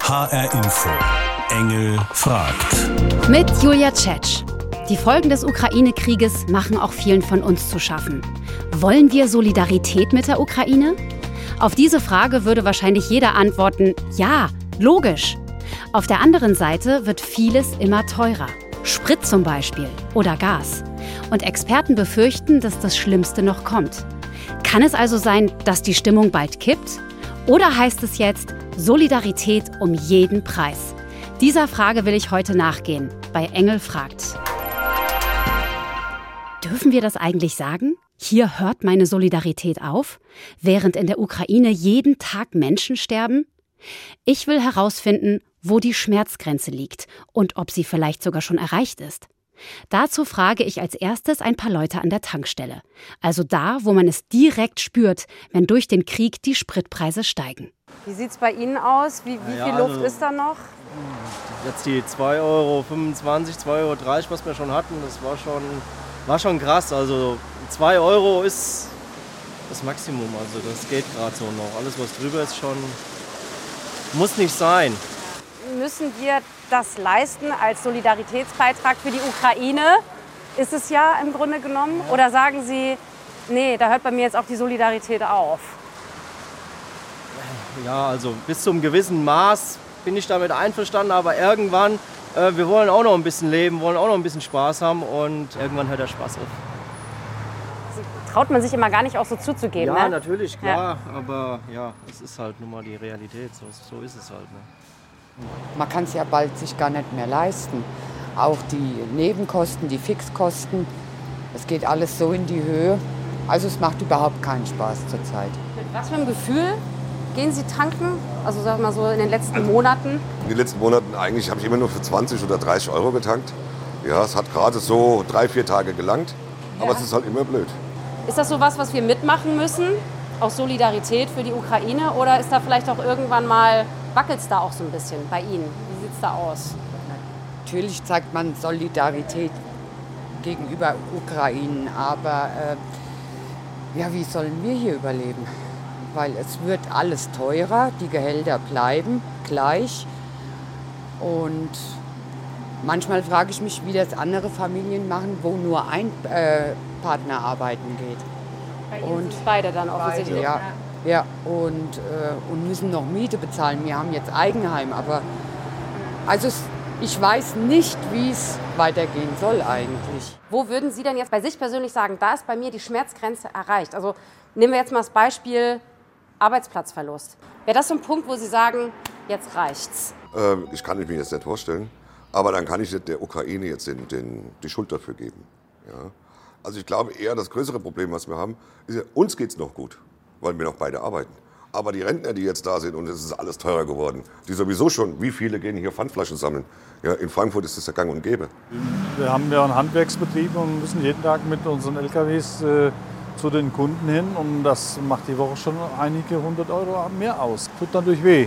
HR Info. Engel fragt. Mit Julia Tschetsch. Die Folgen des Ukraine-Krieges machen auch vielen von uns zu schaffen. Wollen wir Solidarität mit der Ukraine? Auf diese Frage würde wahrscheinlich jeder antworten, ja, logisch. Auf der anderen Seite wird vieles immer teurer. Sprit zum Beispiel oder Gas. Und Experten befürchten, dass das Schlimmste noch kommt. Kann es also sein, dass die Stimmung bald kippt? Oder heißt es jetzt Solidarität um jeden Preis? Dieser Frage will ich heute nachgehen bei Engel fragt. Dürfen wir das eigentlich sagen? Hier hört meine Solidarität auf, während in der Ukraine jeden Tag Menschen sterben? Ich will herausfinden, wo die Schmerzgrenze liegt und ob sie vielleicht sogar schon erreicht ist. Dazu frage ich als erstes ein paar Leute an der Tankstelle, also da, wo man es direkt spürt, wenn durch den Krieg die Spritpreise steigen. Wie sieht es bei Ihnen aus? Wie, wie Ja, viel Luft also- ist da noch? Jetzt die 2,25 Euro, 2,30 Euro, was wir schon hatten, das war schon, war schon krass. Also 2 Euro ist das Maximum, also das geht gerade so noch. Alles was drüber ist schon, muss nicht sein. Müssen wir das leisten als Solidaritätsbeitrag für die Ukraine? Ist es ja im Grunde genommen. Oder sagen Sie, nee, da hört bei mir jetzt auch die Solidarität auf? Ja, also bis zum gewissen Maß bin ich damit einverstanden, aber irgendwann, äh, wir wollen auch noch ein bisschen leben, wollen auch noch ein bisschen Spaß haben und irgendwann hört der Spaß auf. Traut man sich immer gar nicht auch so zuzugeben. Ja, ne? natürlich, klar, aber ja, es ist halt nun mal die Realität, so, so ist es halt. Ne? Man kann es ja bald sich gar nicht mehr leisten. Auch die Nebenkosten, die Fixkosten, es geht alles so in die Höhe. Also es macht überhaupt keinen Spaß zurzeit. Mit was für einem Gefühl gehen Sie tanken? Also sag mal so in den letzten Monaten. In den letzten Monaten eigentlich habe ich immer nur für 20 oder 30 Euro getankt. Ja, es hat gerade so drei, vier Tage gelangt. Aber es ist halt immer blöd. Ist das so was, was wir mitmachen müssen? Aus Solidarität für die Ukraine? Oder ist da vielleicht auch irgendwann mal, wackelt es da auch so ein bisschen bei Ihnen? Wie sieht es da aus? Natürlich zeigt man Solidarität gegenüber Ukraine, aber äh, ja, wie sollen wir hier überleben? Weil es wird alles teurer, die Gehälter bleiben gleich und manchmal frage ich mich, wie das andere Familien machen, wo nur ein äh, Partner arbeiten geht. Bei Und beide dann offensichtlich. Ja, ja und, äh, und müssen noch Miete bezahlen. Wir haben jetzt Eigenheim, aber also es, ich weiß nicht, wie es weitergehen soll eigentlich. Wo würden Sie denn jetzt bei sich persönlich sagen, da ist bei mir die Schmerzgrenze erreicht? Also nehmen wir jetzt mal das Beispiel Arbeitsplatzverlust. Wäre das so ein Punkt, wo Sie sagen, jetzt reicht's? Ähm, ich kann es mir jetzt nicht vorstellen. Aber dann kann ich nicht der Ukraine jetzt den, den, die Schuld dafür geben. Ja? Also ich glaube eher, das größere Problem, was wir haben, ist ja, uns geht es noch gut, weil wir noch beide arbeiten. Aber die Rentner, die jetzt da sind, und es ist alles teurer geworden, die sowieso schon, wie viele gehen hier Pfandflaschen sammeln? Ja, in Frankfurt ist das ja gang und gäbe. Wir haben ja einen Handwerksbetrieb und müssen jeden Tag mit unseren LKWs äh, zu den Kunden hin. Und das macht die Woche schon einige hundert Euro mehr aus. Tut natürlich weh,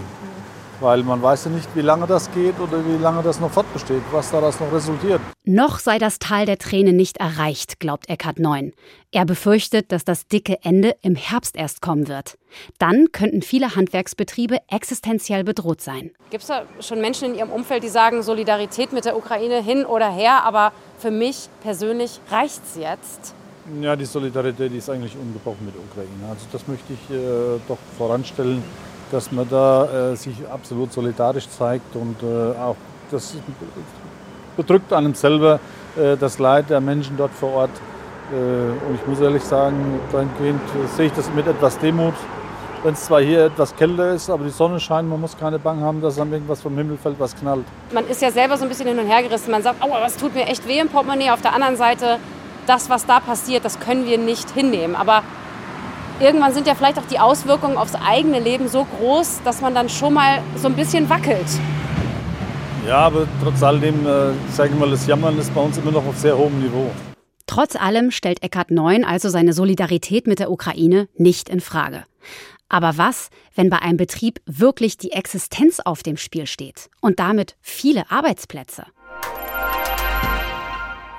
weil man weiß ja nicht, wie lange das geht oder wie lange das noch fortbesteht, was daraus noch resultiert. Noch sei das Tal der Tränen nicht erreicht, glaubt Eckhard Neun. Er befürchtet, dass das dicke Ende im Herbst erst kommen wird. Dann könnten viele Handwerksbetriebe existenziell bedroht sein. Gibt es da schon Menschen in Ihrem Umfeld, die sagen, Solidarität mit der Ukraine hin oder her, aber für mich persönlich reicht's jetzt? Ja, die Solidarität ist eigentlich ungebrochen mit der Ukraine. Also das möchte ich äh, doch voranstellen, dass man da äh, sich absolut solidarisch zeigt und äh, auch das bedrückt einem selber äh, das Leid der Menschen dort vor Ort. Äh, und ich muss ehrlich sagen, dahingehend äh, sehe ich das mit etwas Demut. Wenn es zwar hier etwas kälter ist, aber die Sonne scheint, man muss keine Bang haben, dass dann irgendwas vom Himmel fällt, was knallt. Man ist ja selber so ein bisschen hin und her gerissen. Man sagt, aua, das tut mir echt weh im Portemonnaie. Auf der anderen Seite, das, was da passiert, das können wir nicht hinnehmen. Aber irgendwann sind ja vielleicht auch die Auswirkungen aufs eigene Leben so groß, dass man dann schon mal so ein bisschen wackelt. Ja, aber trotz alledem, äh, sage ich mal, das Jammern ist bei uns immer noch auf sehr hohem Niveau. Trotz allem stellt Eckhard Neun also seine Solidarität mit der Ukraine nicht in Frage. Aber was, wenn bei einem Betrieb wirklich die Existenz auf dem Spiel steht und damit viele Arbeitsplätze?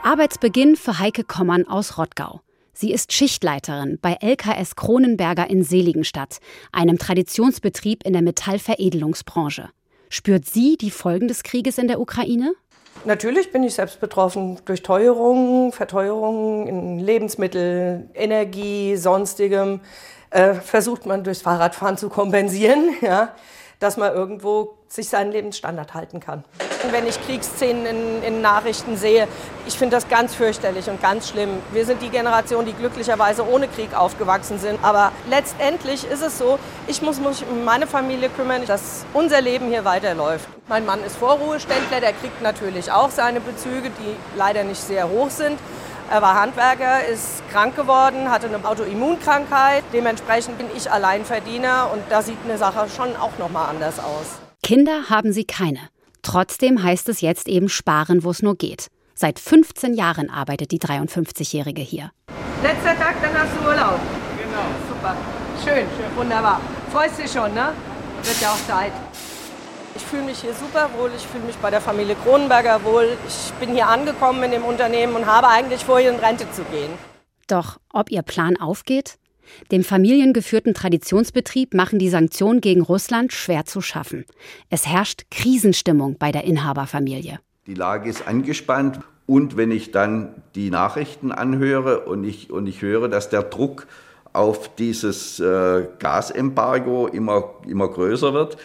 Arbeitsbeginn für Heike Kommern aus Rottgau. Sie ist Schichtleiterin bei LKS Kronenberger in Seligenstadt, einem Traditionsbetrieb in der Metallveredelungsbranche. Spürt sie die Folgen des Krieges in der Ukraine? Natürlich bin ich selbst betroffen durch Teuerungen, Verteuerungen in Lebensmittel, Energie, sonstigem. Äh, versucht man durchs Fahrradfahren zu kompensieren. Ja dass man irgendwo sich seinen Lebensstandard halten kann. Wenn ich Kriegsszenen in, in Nachrichten sehe, ich finde das ganz fürchterlich und ganz schlimm. Wir sind die Generation, die glücklicherweise ohne Krieg aufgewachsen sind. Aber letztendlich ist es so, ich muss mich um meine Familie kümmern, dass unser Leben hier weiterläuft. Mein Mann ist Vorruheständler, der kriegt natürlich auch seine Bezüge, die leider nicht sehr hoch sind. Er war Handwerker, ist krank geworden, hatte eine Autoimmunkrankheit. Dementsprechend bin ich Alleinverdiener und da sieht eine Sache schon auch noch mal anders aus. Kinder haben sie keine. Trotzdem heißt es jetzt eben sparen, wo es nur geht. Seit 15 Jahren arbeitet die 53-Jährige hier. Letzter Tag, dann hast du Urlaub. Genau. Super. Schön, wunderbar. Freust dich schon, ne? Wird ja auch Zeit. Ich fühle mich hier super wohl, ich fühle mich bei der Familie Kronenberger wohl. Ich bin hier angekommen in dem Unternehmen und habe eigentlich vor, hier in Rente zu gehen. Doch ob ihr Plan aufgeht? Dem familiengeführten Traditionsbetrieb machen die Sanktionen gegen Russland schwer zu schaffen. Es herrscht Krisenstimmung bei der Inhaberfamilie. Die Lage ist angespannt und wenn ich dann die Nachrichten anhöre und ich, und ich höre, dass der Druck auf dieses äh, Gasembargo immer, immer größer wird,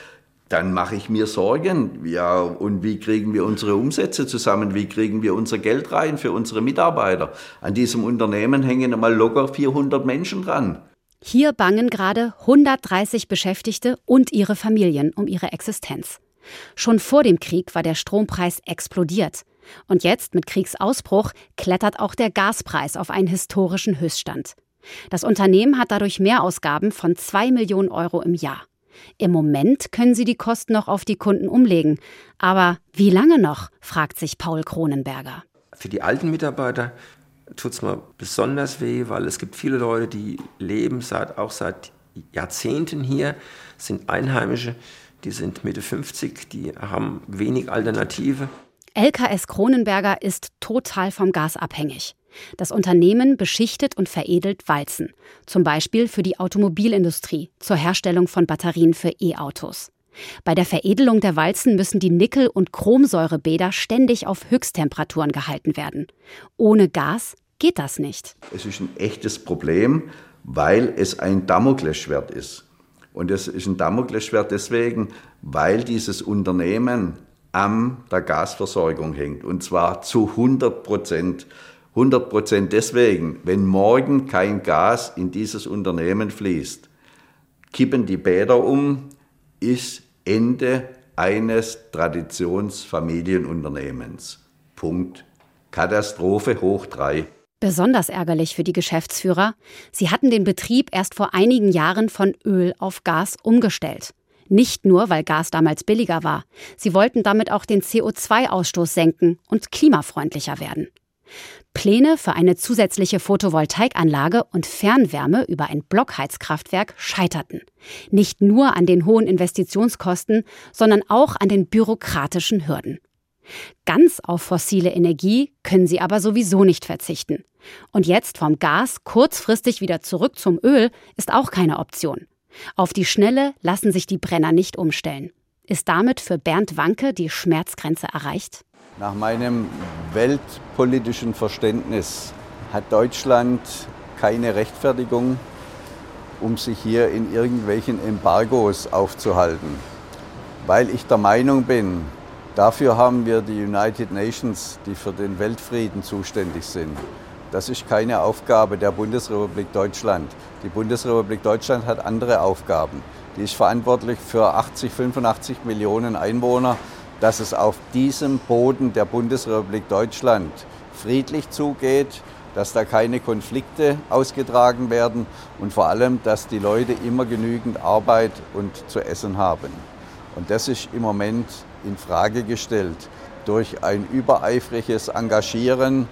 dann mache ich mir Sorgen. Ja, und wie kriegen wir unsere Umsätze zusammen? Wie kriegen wir unser Geld rein für unsere Mitarbeiter? An diesem Unternehmen hängen mal locker 400 Menschen dran. Hier bangen gerade 130 Beschäftigte und ihre Familien um ihre Existenz. Schon vor dem Krieg war der Strompreis explodiert. Und jetzt mit Kriegsausbruch klettert auch der Gaspreis auf einen historischen Höchststand. Das Unternehmen hat dadurch Mehrausgaben von 2 Millionen Euro im Jahr. Im Moment können sie die Kosten noch auf die Kunden umlegen. Aber wie lange noch? fragt sich Paul Kronenberger. Für die alten Mitarbeiter tut es mir besonders weh, weil es gibt viele Leute, die leben seit, auch seit Jahrzehnten hier, sind Einheimische, die sind Mitte 50, die haben wenig Alternative. LKS Kronenberger ist total vom Gas abhängig. Das Unternehmen beschichtet und veredelt Walzen, zum Beispiel für die Automobilindustrie zur Herstellung von Batterien für E-Autos. Bei der Veredelung der Walzen müssen die Nickel- und Chromsäurebäder ständig auf Höchsttemperaturen gehalten werden. Ohne Gas geht das nicht. Es ist ein echtes Problem, weil es ein Damoklesschwert ist. Und es ist ein Damoklesschwert deswegen, weil dieses Unternehmen an der Gasversorgung hängt. Und zwar zu 100 Prozent. 100 Prozent deswegen, wenn morgen kein Gas in dieses Unternehmen fließt, kippen die Bäder um, ist Ende eines Traditionsfamilienunternehmens. Punkt. Katastrophe hoch drei. Besonders ärgerlich für die Geschäftsführer. Sie hatten den Betrieb erst vor einigen Jahren von Öl auf Gas umgestellt. Nicht nur, weil Gas damals billiger war. Sie wollten damit auch den CO2-Ausstoß senken und klimafreundlicher werden. Pläne für eine zusätzliche Photovoltaikanlage und Fernwärme über ein Blockheizkraftwerk scheiterten. Nicht nur an den hohen Investitionskosten, sondern auch an den bürokratischen Hürden. Ganz auf fossile Energie können sie aber sowieso nicht verzichten. Und jetzt vom Gas kurzfristig wieder zurück zum Öl ist auch keine Option. Auf die Schnelle lassen sich die Brenner nicht umstellen. Ist damit für Bernd Wanke die Schmerzgrenze erreicht? Nach meinem weltpolitischen Verständnis hat Deutschland keine Rechtfertigung, um sich hier in irgendwelchen Embargos aufzuhalten. Weil ich der Meinung bin, dafür haben wir die United Nations, die für den Weltfrieden zuständig sind. Das ist keine Aufgabe der Bundesrepublik Deutschland. Die Bundesrepublik Deutschland hat andere Aufgaben. Die ist verantwortlich für 80, 85 Millionen Einwohner dass es auf diesem Boden der Bundesrepublik Deutschland friedlich zugeht, dass da keine Konflikte ausgetragen werden und vor allem, dass die Leute immer genügend Arbeit und zu essen haben. Und das ist im Moment in Frage gestellt durch ein übereifriges Engagieren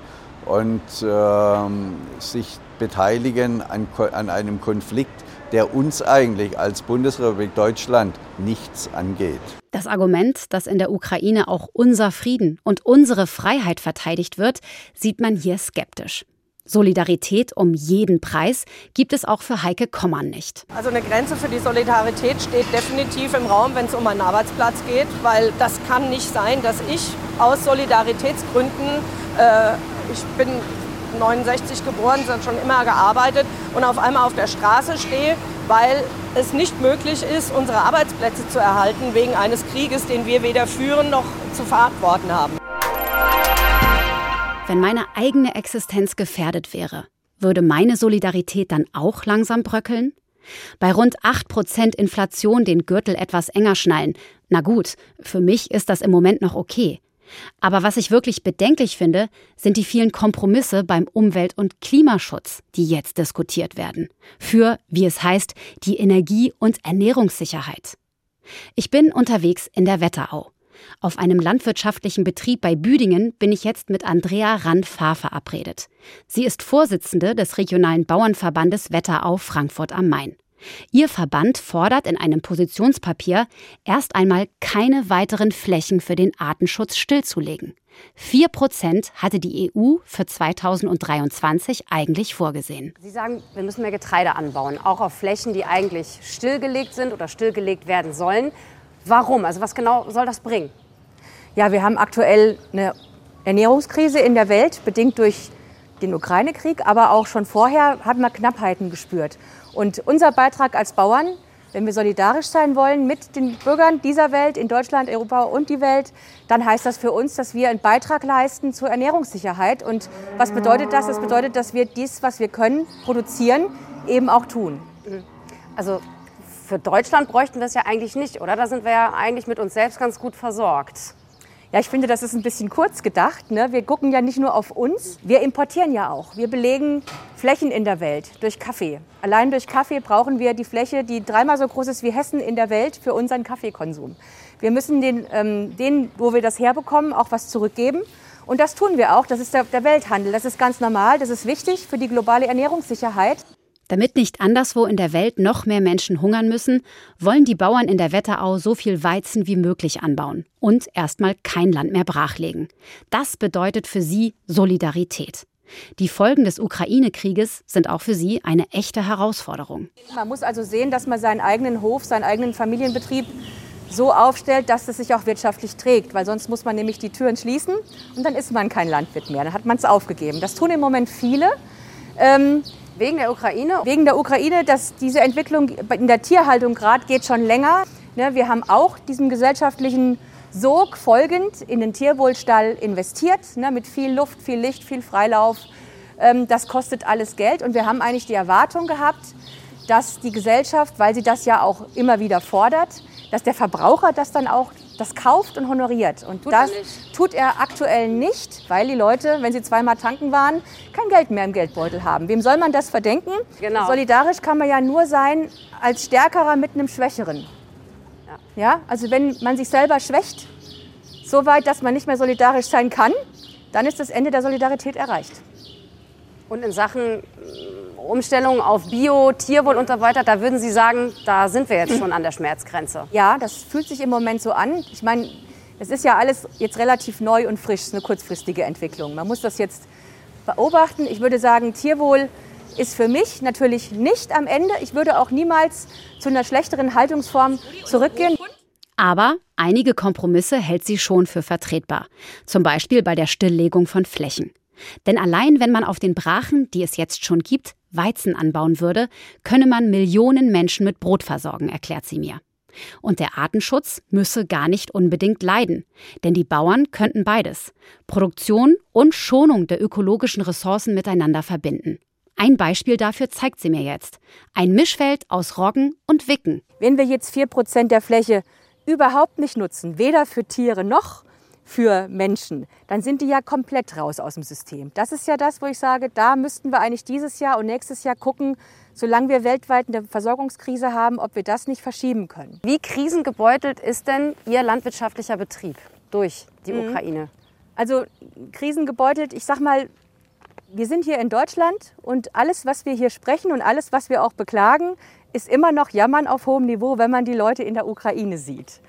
und äh, sich beteiligen an, an einem Konflikt, der uns eigentlich als Bundesrepublik Deutschland nichts angeht. Das Argument, dass in der Ukraine auch unser Frieden und unsere Freiheit verteidigt wird, sieht man hier skeptisch. Solidarität um jeden Preis gibt es auch für Heike Kommern nicht. Also eine Grenze für die Solidarität steht definitiv im Raum, wenn es um einen Arbeitsplatz geht, weil das kann nicht sein, dass ich aus Solidaritätsgründen, äh, ich bin 69 geboren, schon immer gearbeitet und auf einmal auf der Straße stehe, weil es nicht möglich ist, unsere Arbeitsplätze zu erhalten wegen eines Krieges, den wir weder führen noch zu verantworten haben. Wenn meine eigene Existenz gefährdet wäre, würde meine Solidarität dann auch langsam bröckeln? Bei rund 8% Inflation den Gürtel etwas enger schnallen. Na gut, für mich ist das im Moment noch okay. Aber was ich wirklich bedenklich finde, sind die vielen Kompromisse beim Umwelt- und Klimaschutz, die jetzt diskutiert werden. Für, wie es heißt, die Energie- und Ernährungssicherheit. Ich bin unterwegs in der Wetterau. Auf einem landwirtschaftlichen Betrieb bei Büdingen bin ich jetzt mit Andrea Randfahr verabredet. Sie ist Vorsitzende des regionalen Bauernverbandes Wetterau Frankfurt am Main. Ihr Verband fordert in einem Positionspapier erst einmal keine weiteren Flächen für den Artenschutz stillzulegen. Vier Prozent hatte die EU für 2023 eigentlich vorgesehen. Sie sagen, wir müssen mehr Getreide anbauen, auch auf Flächen, die eigentlich stillgelegt sind oder stillgelegt werden sollen. Warum? Also was genau soll das bringen? Ja, wir haben aktuell eine Ernährungskrise in der Welt, bedingt durch den Ukraine-Krieg, aber auch schon vorher hat man Knappheiten gespürt. Und unser Beitrag als Bauern, wenn wir solidarisch sein wollen mit den Bürgern dieser Welt, in Deutschland, Europa und die Welt, dann heißt das für uns, dass wir einen Beitrag leisten zur Ernährungssicherheit. Und was bedeutet das? Das bedeutet, dass wir dies, was wir können, produzieren, eben auch tun. Also für Deutschland bräuchten wir es ja eigentlich nicht, oder? Da sind wir ja eigentlich mit uns selbst ganz gut versorgt. Ja, ich finde, das ist ein bisschen kurz gedacht. Ne? Wir gucken ja nicht nur auf uns, wir importieren ja auch. Wir belegen Flächen in der Welt durch Kaffee. Allein durch Kaffee brauchen wir die Fläche, die dreimal so groß ist wie Hessen in der Welt für unseren Kaffeekonsum. Wir müssen den, ähm, denen, wo wir das herbekommen, auch was zurückgeben. Und das tun wir auch. Das ist der, der Welthandel. Das ist ganz normal. Das ist wichtig für die globale Ernährungssicherheit. Damit nicht anderswo in der Welt noch mehr Menschen hungern müssen, wollen die Bauern in der Wetterau so viel Weizen wie möglich anbauen und erstmal kein Land mehr brachlegen. Das bedeutet für sie Solidarität. Die Folgen des Ukraine-Krieges sind auch für sie eine echte Herausforderung. Man muss also sehen, dass man seinen eigenen Hof, seinen eigenen Familienbetrieb so aufstellt, dass es sich auch wirtschaftlich trägt, weil sonst muss man nämlich die Türen schließen und dann ist man kein Landwirt mehr, dann hat man es aufgegeben. Das tun im Moment viele. Ähm, Wegen der Ukraine? Wegen der Ukraine, dass diese Entwicklung in der Tierhaltung gerade geht schon länger. Ne, wir haben auch diesem gesellschaftlichen Sog folgend in den Tierwohlstall investiert, ne, mit viel Luft, viel Licht, viel Freilauf. Ähm, das kostet alles Geld und wir haben eigentlich die Erwartung gehabt, dass die Gesellschaft, weil sie das ja auch immer wieder fordert, dass der Verbraucher das dann auch das kauft und honoriert. Und tut das tut er aktuell nicht, weil die Leute, wenn sie zweimal tanken waren, kein Geld mehr im Geldbeutel haben. Wem soll man das verdenken? Genau. Solidarisch kann man ja nur sein als Stärkerer mit einem Schwächeren. Ja. ja, also wenn man sich selber schwächt, so weit, dass man nicht mehr solidarisch sein kann, dann ist das Ende der Solidarität erreicht. Und in Sachen Umstellung auf Bio, Tierwohl und so weiter, da würden Sie sagen, da sind wir jetzt schon an der Schmerzgrenze. Ja, das fühlt sich im Moment so an. Ich meine, es ist ja alles jetzt relativ neu und frisch, es ist eine kurzfristige Entwicklung. Man muss das jetzt beobachten. Ich würde sagen, Tierwohl ist für mich natürlich nicht am Ende. Ich würde auch niemals zu einer schlechteren Haltungsform zurückgehen. Aber einige Kompromisse hält sie schon für vertretbar. Zum Beispiel bei der Stilllegung von Flächen. Denn allein wenn man auf den Brachen, die es jetzt schon gibt, Weizen anbauen würde, könne man Millionen Menschen mit Brot versorgen, erklärt sie mir. Und der Artenschutz müsse gar nicht unbedingt leiden, denn die Bauern könnten beides Produktion und Schonung der ökologischen Ressourcen miteinander verbinden. Ein Beispiel dafür zeigt sie mir jetzt. Ein Mischfeld aus Roggen und Wicken. Wenn wir jetzt 4% der Fläche überhaupt nicht nutzen, weder für Tiere noch für Menschen, dann sind die ja komplett raus aus dem System. Das ist ja das, wo ich sage, da müssten wir eigentlich dieses Jahr und nächstes Jahr gucken, solange wir weltweit eine Versorgungskrise haben, ob wir das nicht verschieben können. Wie krisengebeutelt ist denn Ihr landwirtschaftlicher Betrieb durch die mhm. Ukraine? Also krisengebeutelt, ich sag mal, wir sind hier in Deutschland und alles, was wir hier sprechen und alles, was wir auch beklagen, ist immer noch Jammern auf hohem Niveau, wenn man die Leute in der Ukraine sieht.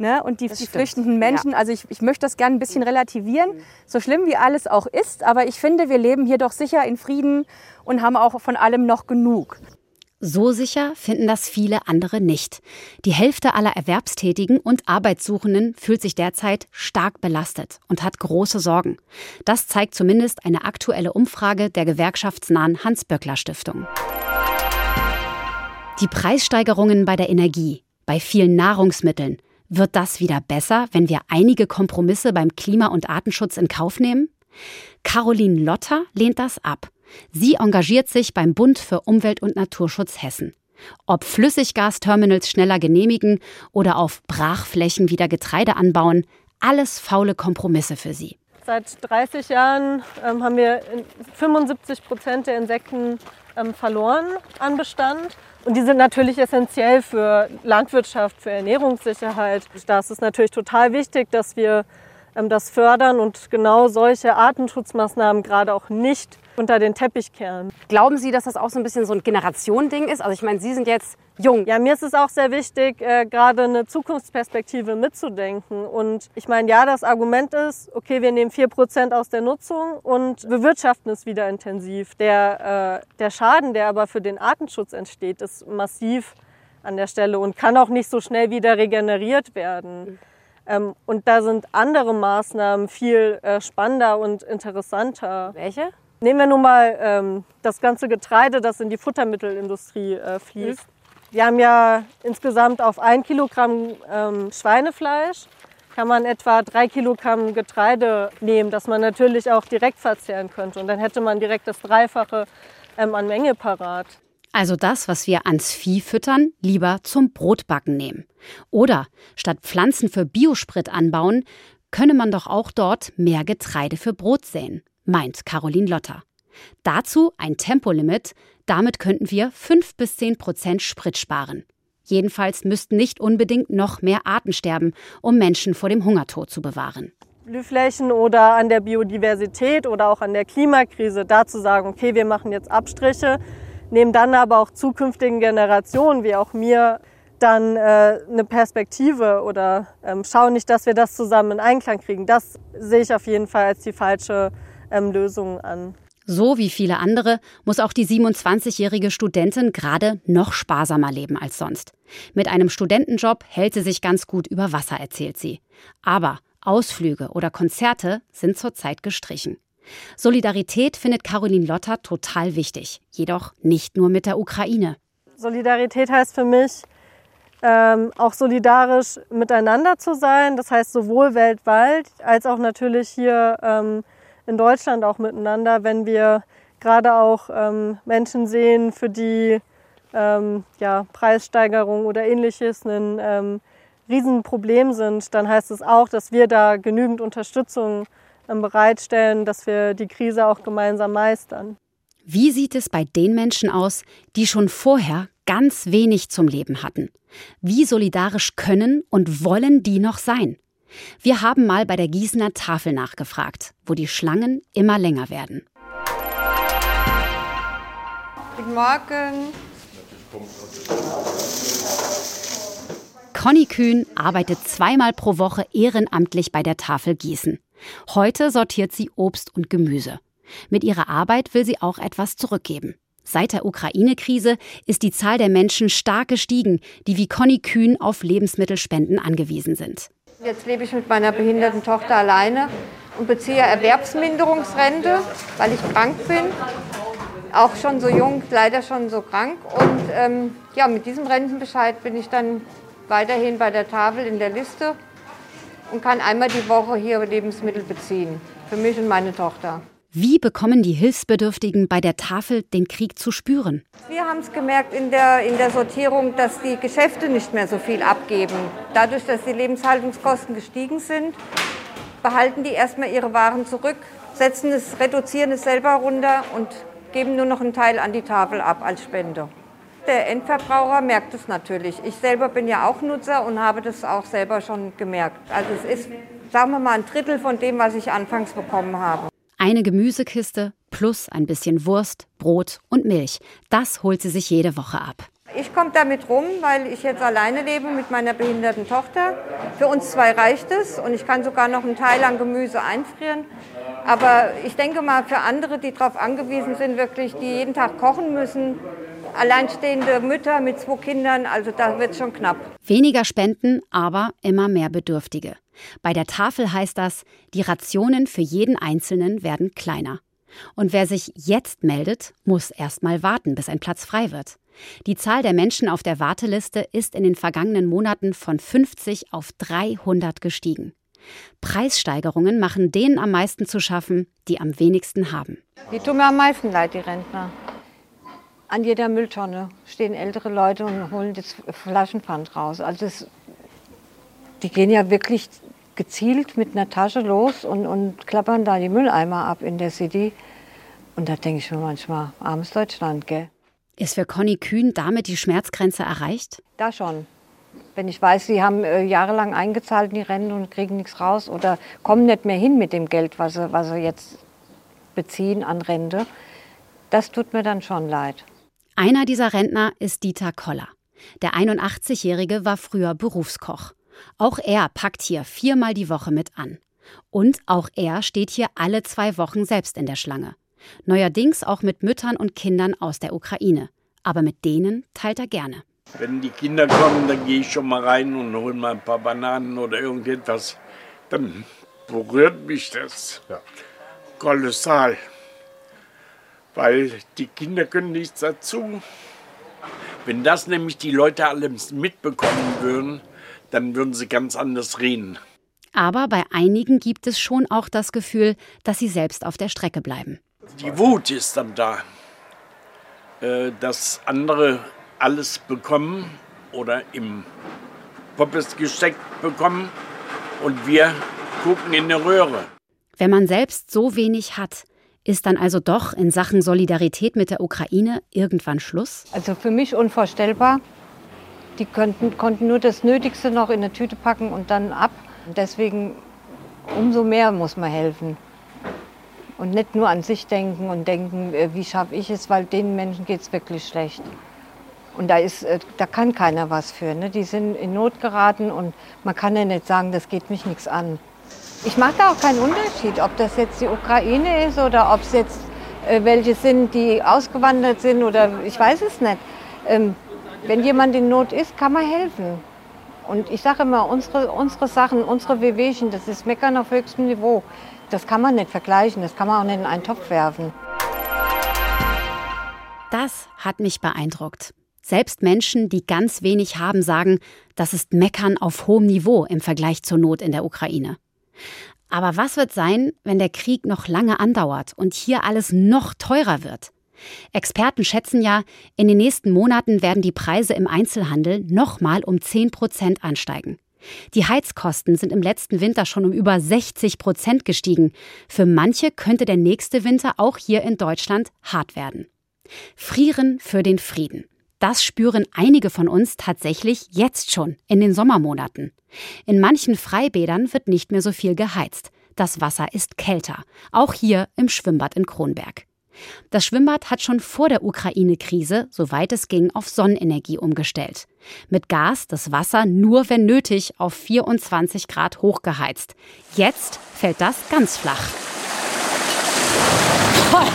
Ne? Und die, die flüchtenden Menschen, ja. also ich, ich möchte das gerne ein bisschen relativieren, so schlimm wie alles auch ist, aber ich finde, wir leben hier doch sicher in Frieden und haben auch von allem noch genug. So sicher finden das viele andere nicht. Die Hälfte aller Erwerbstätigen und Arbeitssuchenden fühlt sich derzeit stark belastet und hat große Sorgen. Das zeigt zumindest eine aktuelle Umfrage der gewerkschaftsnahen Hans-Böckler-Stiftung. Die Preissteigerungen bei der Energie, bei vielen Nahrungsmitteln, wird das wieder besser, wenn wir einige Kompromisse beim Klima- und Artenschutz in Kauf nehmen? Caroline Lotter lehnt das ab. Sie engagiert sich beim Bund für Umwelt- und Naturschutz Hessen. Ob Flüssiggasterminals schneller genehmigen oder auf Brachflächen wieder Getreide anbauen, alles faule Kompromisse für sie. Seit 30 Jahren ähm, haben wir 75 Prozent der Insekten ähm, verloren an Bestand. Und die sind natürlich essentiell für Landwirtschaft, für Ernährungssicherheit. Da ist es natürlich total wichtig, dass wir das fördern und genau solche Artenschutzmaßnahmen gerade auch nicht unter den Teppich kehren. Glauben Sie, dass das auch so ein bisschen so ein Generationending ist? Also ich meine, Sie sind jetzt jung. Ja, mir ist es auch sehr wichtig, äh, gerade eine Zukunftsperspektive mitzudenken. Und ich meine, ja, das Argument ist, okay, wir nehmen 4% aus der Nutzung und bewirtschaften es wieder intensiv. Der, äh, der Schaden, der aber für den Artenschutz entsteht, ist massiv an der Stelle und kann auch nicht so schnell wieder regeneriert werden. Ähm, und da sind andere Maßnahmen viel äh, spannender und interessanter. Welche? Nehmen wir nun mal ähm, das ganze Getreide, das in die Futtermittelindustrie äh, fließt. Wir haben ja insgesamt auf ein Kilogramm ähm, Schweinefleisch kann man etwa drei Kilogramm Getreide nehmen, das man natürlich auch direkt verzehren könnte. Und dann hätte man direkt das Dreifache ähm, an Menge parat. Also das, was wir ans Vieh füttern, lieber zum Brotbacken nehmen. Oder statt Pflanzen für Biosprit anbauen, könne man doch auch dort mehr Getreide für Brot säen, meint Caroline Lotter. Dazu ein Tempolimit, damit könnten wir 5 bis 10 Prozent Sprit sparen. Jedenfalls müssten nicht unbedingt noch mehr Arten sterben, um Menschen vor dem Hungertod zu bewahren. Blühflächen oder an der Biodiversität oder auch an der Klimakrise, da zu sagen, okay, wir machen jetzt Abstriche, nehmen dann aber auch zukünftigen Generationen wie auch mir dann äh, eine Perspektive oder ähm, schauen nicht, dass wir das zusammen in Einklang kriegen. Das sehe ich auf jeden Fall als die falsche ähm, Lösung an. So wie viele andere muss auch die 27-jährige Studentin gerade noch sparsamer leben als sonst. Mit einem Studentenjob hält sie sich ganz gut über Wasser, erzählt sie. Aber Ausflüge oder Konzerte sind zurzeit gestrichen. Solidarität findet Caroline Lotter total wichtig, jedoch nicht nur mit der Ukraine. Solidarität heißt für mich, ähm, auch solidarisch miteinander zu sein. Das heißt sowohl weltweit als auch natürlich hier ähm, in Deutschland auch miteinander, wenn wir gerade auch ähm, Menschen sehen, für die ähm, ja, Preissteigerung oder ähnliches ein ähm, Riesenproblem sind, dann heißt es auch, dass wir da genügend Unterstützung bereitstellen, dass wir die Krise auch gemeinsam meistern. Wie sieht es bei den Menschen aus, die schon vorher ganz wenig zum Leben hatten? Wie solidarisch können und wollen die noch sein? Wir haben mal bei der Gießener Tafel nachgefragt, wo die Schlangen immer länger werden. Guten Morgen. Conny Kühn arbeitet zweimal pro Woche ehrenamtlich bei der Tafel Gießen. Heute sortiert sie Obst und Gemüse. Mit ihrer Arbeit will sie auch etwas zurückgeben. Seit der Ukraine-Krise ist die Zahl der Menschen stark gestiegen, die wie Conny Kühn auf Lebensmittelspenden angewiesen sind. Jetzt lebe ich mit meiner behinderten Tochter alleine und beziehe Erwerbsminderungsrente, weil ich krank bin. Auch schon so jung, leider schon so krank. Und ähm, ja, mit diesem Rentenbescheid bin ich dann weiterhin bei der Tafel in der Liste und kann einmal die Woche hier Lebensmittel beziehen. Für mich und meine Tochter. Wie bekommen die Hilfsbedürftigen bei der Tafel den Krieg zu spüren? Wir haben es gemerkt in der, in der Sortierung, dass die Geschäfte nicht mehr so viel abgeben. Dadurch, dass die Lebenshaltungskosten gestiegen sind, behalten die erstmal ihre Waren zurück, setzen es, reduzieren es selber runter und geben nur noch einen Teil an die Tafel ab als Spende. Der Endverbraucher merkt es natürlich. Ich selber bin ja auch Nutzer und habe das auch selber schon gemerkt. Also es ist, sagen wir mal, ein Drittel von dem, was ich anfangs bekommen habe. Eine Gemüsekiste plus ein bisschen Wurst, Brot und Milch. Das holt sie sich jede Woche ab. Ich komme damit rum, weil ich jetzt alleine lebe mit meiner behinderten Tochter. Für uns zwei reicht es und ich kann sogar noch einen Teil an Gemüse einfrieren. Aber ich denke mal, für andere, die darauf angewiesen sind, wirklich, die jeden Tag kochen müssen, alleinstehende Mütter mit zwei Kindern, also da wird es schon knapp. Weniger Spenden, aber immer mehr Bedürftige. Bei der Tafel heißt das, die Rationen für jeden Einzelnen werden kleiner. Und wer sich jetzt meldet, muss erst mal warten, bis ein Platz frei wird. Die Zahl der Menschen auf der Warteliste ist in den vergangenen Monaten von 50 auf 300 gestiegen. Preissteigerungen machen denen am meisten zu schaffen, die am wenigsten haben. Die tun mir am meisten leid, die Rentner. An jeder Mülltonne stehen ältere Leute und holen das Flaschenpfand raus. Also das, die gehen ja wirklich gezielt mit einer Tasche los und, und klappern da die Mülleimer ab in der City. Und da denke ich mir manchmal, armes Deutschland, gell? Ist für Conny Kühn damit die Schmerzgrenze erreicht? Da schon. Wenn ich weiß, sie haben äh, jahrelang eingezahlt in die Rente und kriegen nichts raus oder kommen nicht mehr hin mit dem Geld, was sie, was sie jetzt beziehen an Rente, das tut mir dann schon leid. Einer dieser Rentner ist Dieter Koller. Der 81-Jährige war früher Berufskoch. Auch er packt hier viermal die Woche mit an. Und auch er steht hier alle zwei Wochen selbst in der Schlange. Neuerdings auch mit Müttern und Kindern aus der Ukraine. Aber mit denen teilt er gerne. Wenn die Kinder kommen, dann gehe ich schon mal rein und hole mal ein paar Bananen oder irgendetwas. Dann berührt mich das ja. kolossal. Weil die Kinder können nichts dazu. Wenn das nämlich die Leute alles mitbekommen würden, dann würden sie ganz anders reden. Aber bei einigen gibt es schon auch das Gefühl, dass sie selbst auf der Strecke bleiben. Die Wut ist dann da, äh, dass andere alles bekommen oder im Poppes gesteckt bekommen und wir gucken in der Röhre. Wenn man selbst so wenig hat, ist dann also doch in Sachen Solidarität mit der Ukraine irgendwann Schluss? Also für mich unvorstellbar. Die könnten, konnten nur das Nötigste noch in eine Tüte packen und dann ab. Deswegen umso mehr muss man helfen. Und nicht nur an sich denken und denken, äh, wie schaffe ich es, weil den Menschen geht es wirklich schlecht. Und da, ist, äh, da kann keiner was für. Ne? Die sind in Not geraten und man kann ja nicht sagen, das geht mich nichts an. Ich mache da auch keinen Unterschied, ob das jetzt die Ukraine ist oder ob es jetzt äh, welche sind, die ausgewandert sind oder ich weiß es nicht. Ähm, wenn jemand in Not ist, kann man helfen. Und ich sage immer, unsere, unsere Sachen, unsere Wehwehchen, das ist Meckern auf höchstem Niveau. Das kann man nicht vergleichen, das kann man auch nicht in einen Topf werfen. Das hat mich beeindruckt. Selbst Menschen, die ganz wenig haben, sagen, das ist Meckern auf hohem Niveau im Vergleich zur Not in der Ukraine. Aber was wird sein, wenn der Krieg noch lange andauert und hier alles noch teurer wird? Experten schätzen ja, in den nächsten Monaten werden die Preise im Einzelhandel nochmal um 10 Prozent ansteigen. Die Heizkosten sind im letzten Winter schon um über 60 Prozent gestiegen. Für manche könnte der nächste Winter auch hier in Deutschland hart werden. Frieren für den Frieden. Das spüren einige von uns tatsächlich jetzt schon in den Sommermonaten. In manchen Freibädern wird nicht mehr so viel geheizt. Das Wasser ist kälter, auch hier im Schwimmbad in Kronberg. Das Schwimmbad hat schon vor der Ukraine-Krise, soweit es ging, auf Sonnenenergie umgestellt. Mit Gas das Wasser nur wenn nötig auf 24 Grad hochgeheizt. Jetzt fällt das ganz flach. Gott!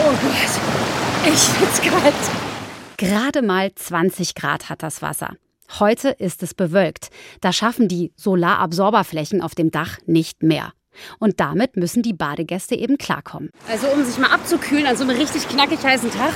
Oh Gott! Ich find's kalt! Gerade mal 20 Grad hat das Wasser. Heute ist es bewölkt. Da schaffen die Solarabsorberflächen auf dem Dach nicht mehr. Und damit müssen die Badegäste eben klarkommen. Also um sich mal abzukühlen an so einem richtig knackig heißen Tag,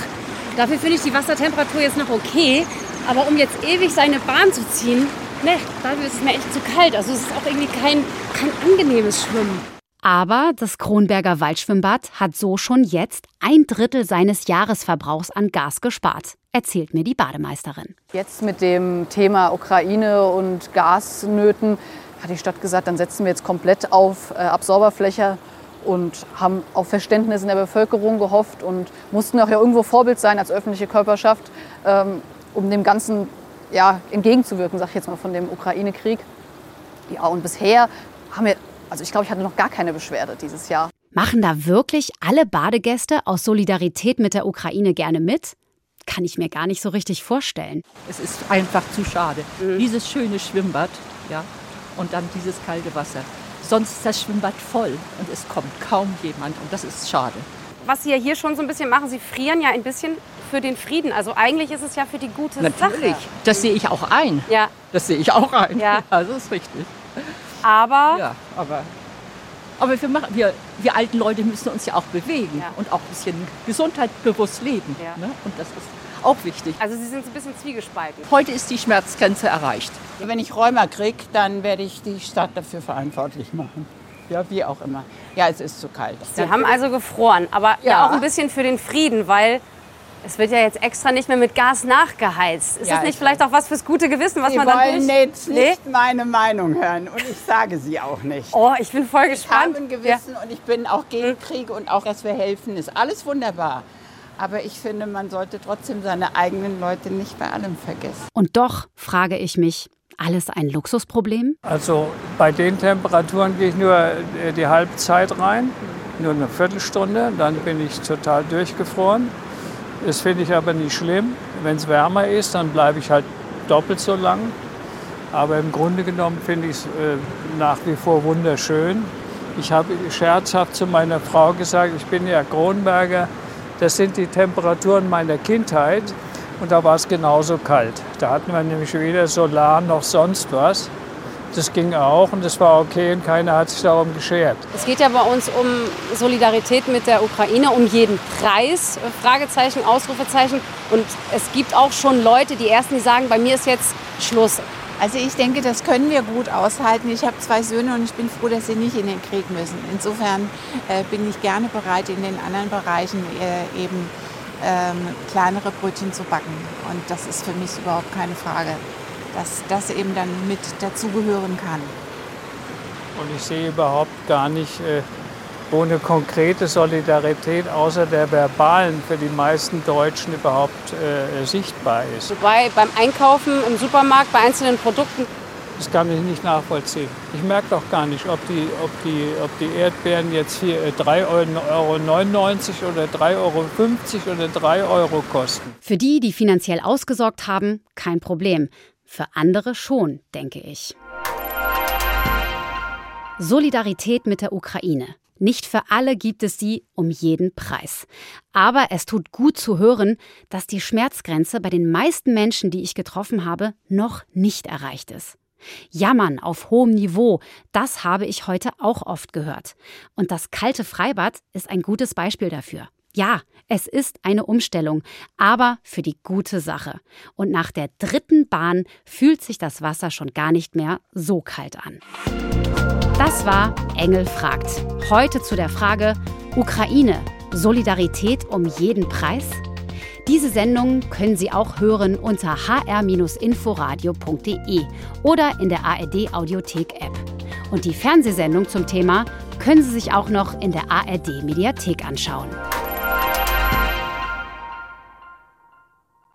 dafür finde ich die Wassertemperatur jetzt noch okay. Aber um jetzt ewig seine Bahn zu ziehen, ne, dafür ist es mir echt zu kalt. Also es ist auch irgendwie kein, kein angenehmes Schwimmen. Aber das Kronberger Waldschwimmbad hat so schon jetzt ein Drittel seines Jahresverbrauchs an Gas gespart, erzählt mir die Bademeisterin. Jetzt mit dem Thema Ukraine und Gasnöten hat die Stadt gesagt, dann setzen wir jetzt komplett auf äh, Absorberfläche und haben auf Verständnis in der Bevölkerung gehofft und mussten auch ja irgendwo Vorbild sein als öffentliche Körperschaft, ähm, um dem Ganzen ja, entgegenzuwirken, sag ich jetzt mal, von dem Ukraine-Krieg. Ja, und bisher haben wir also ich glaube, ich hatte noch gar keine Beschwerde dieses Jahr. Machen da wirklich alle Badegäste aus Solidarität mit der Ukraine gerne mit? Kann ich mir gar nicht so richtig vorstellen. Es ist einfach zu schade. Dieses schöne Schwimmbad, ja, und dann dieses kalte Wasser. Sonst ist das Schwimmbad voll und es kommt kaum jemand und das ist schade. Was Sie ja hier schon so ein bisschen machen, Sie frieren ja ein bisschen für den Frieden. Also eigentlich ist es ja für die gute Natürlich, Sache. das sehe ich auch ein. Ja. Das sehe ich auch ein. Ja. das ist richtig. Aber Ja, aber, aber wir, machen, wir, wir alten Leute müssen uns ja auch bewegen und auch ein bisschen gesundheitsbewusst leben. Ne? Und das ist auch wichtig. Also Sie sind so ein bisschen zwiegespalten. Heute ist die Schmerzgrenze erreicht. Wenn ich Rheuma kriege, dann werde ich die Stadt dafür verantwortlich machen. Ja, wie auch immer. Ja, es ist zu kalt. Sie haben also gefroren, aber ja. Ja. auch ein bisschen für den Frieden, weil es wird ja jetzt extra nicht mehr mit Gas nachgeheizt. Ist Ja, das nicht ich vielleicht auch was fürs gute Gewissen, was Sie man dann wollen durch... jetzt Nee? nicht meine Meinung hören und ich sage sie auch nicht. Oh, ich bin voll gespannt. Ich habe ein Gewissen und ich bin auch gegen Krieg und auch, dass wir helfen, ist alles wunderbar. Aber ich finde, man sollte trotzdem seine eigenen Leute nicht bei allem vergessen. Und doch frage ich mich, alles ein Luxusproblem? Also bei den Temperaturen gehe ich nur äh, die Halbzeit rein, nur eine Viertelstunde, dann bin ich total durchgefroren. Das finde ich aber nicht schlimm. Wenn es wärmer ist, dann bleibe ich halt doppelt so lang. Aber im Grunde genommen finde ich es äh, nach wie vor wunderschön. Ich habe scherzhaft zu meiner Frau gesagt, ich bin ja Kronberger, das sind die Temperaturen meiner Kindheit. Und da war es genauso kalt. Da hatten wir nämlich weder Solar noch sonst was. Das ging auch und das war okay und keiner hat sich darum geschert. Es geht ja bei uns um Solidarität mit der Ukraine, um jeden Preis, Fragezeichen, Ausrufezeichen. Und es gibt auch schon Leute, die Ersten, die sagen, bei mir ist jetzt Schluss. Also ich denke, das können wir gut aushalten. Ich habe zwei Söhne und ich bin froh, dass sie nicht in den Krieg müssen. Insofern äh, bin ich gerne bereit, in den anderen Bereichen äh, eben ähm, kleinere Brötchen zu backen. Und das ist für mich überhaupt keine Frage, dass das eben dann mit dazugehören kann. Und ich sehe überhaupt gar nicht, äh, wo eine konkrete Solidarität außer der verbalen für die meisten Deutschen überhaupt äh, sichtbar ist. Wobei beim Einkaufen im Supermarkt bei einzelnen Produkten Das kann ich nicht nachvollziehen. Ich merke doch gar nicht, ob die, ob die, ob die Erdbeeren jetzt hier äh, 3,99 Euro oder 3,50 Euro oder 3 Euro kosten. Für die, die finanziell ausgesorgt haben, kein Problem. Für andere schon, denke ich. Solidarität mit der Ukraine. Nicht für alle gibt es sie um jeden Preis. Aber es tut gut zu hören, dass die Schmerzgrenze bei den meisten Menschen, die ich getroffen habe, noch nicht erreicht ist. Jammern auf hohem Niveau, das habe ich heute auch oft gehört. Und das kalte Freibad ist ein gutes Beispiel dafür. Ja, es ist eine Umstellung, aber für die gute Sache. Und nach der dritten Bahn fühlt sich das Wasser schon gar nicht mehr so kalt an. Das war Engel fragt. Heute zu der Frage Ukraine, Solidarität um jeden Preis? Diese Sendung können Sie auch hören unter hr-inforadio.de oder in der ARD Audiothek App. Und die Fernsehsendung zum Thema können Sie sich auch noch in der ARD Mediathek anschauen.